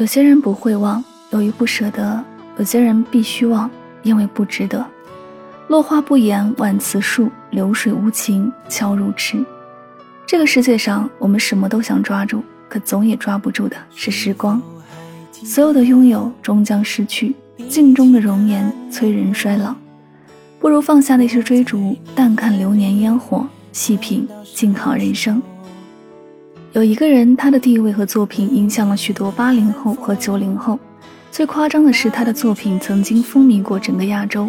有些人不会忘，由于不舍得；有些人必须忘，因为不值得。落花不言万次树，流水无情悄入池。这个世界上，我们什么都想抓住，可总也抓不住的是时光。所有的拥有终将失去，镜中的容颜催人衰老。不如放下那些追逐，淡看流年烟火，细品静好人生。有一个人，他的地位和作品影响了许多八零后和九零后。最夸张的是，他的作品曾经风靡过整个亚洲，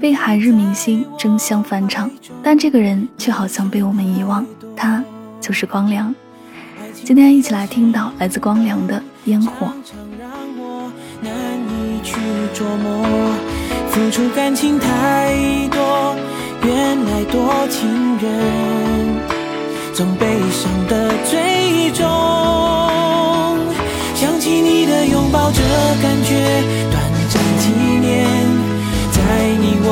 被海日明星争相翻唱。但这个人却好像被我们遗忘，他就是光良。今天一起来听到来自光良的《烟火》。付出感情太多，原来多情人总悲伤的最终。想起你的拥抱，这感觉短暂几年，在你我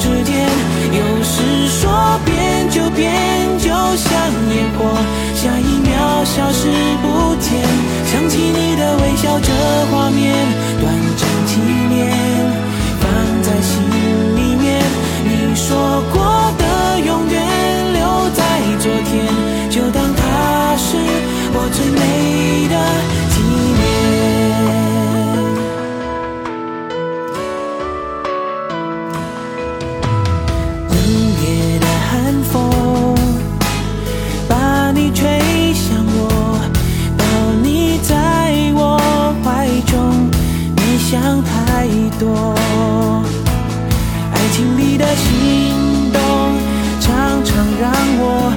之间，有时说变就变，就像烟火，下一秒消失不见。想起你的微笑，想太多。爱情里的心动常常让我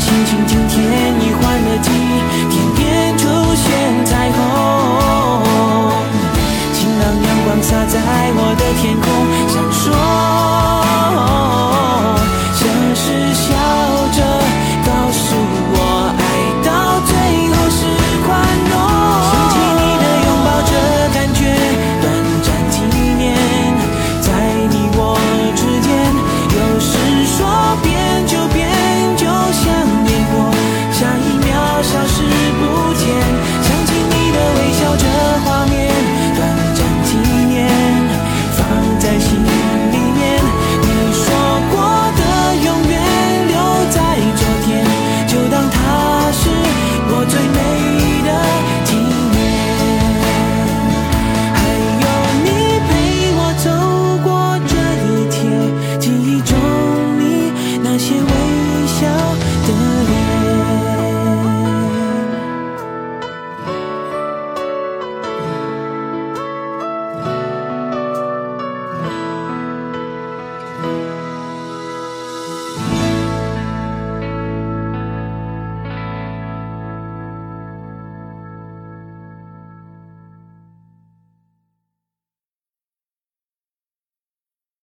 心情今天已换了季，天边出现彩虹，晴朗阳光洒在我的天空，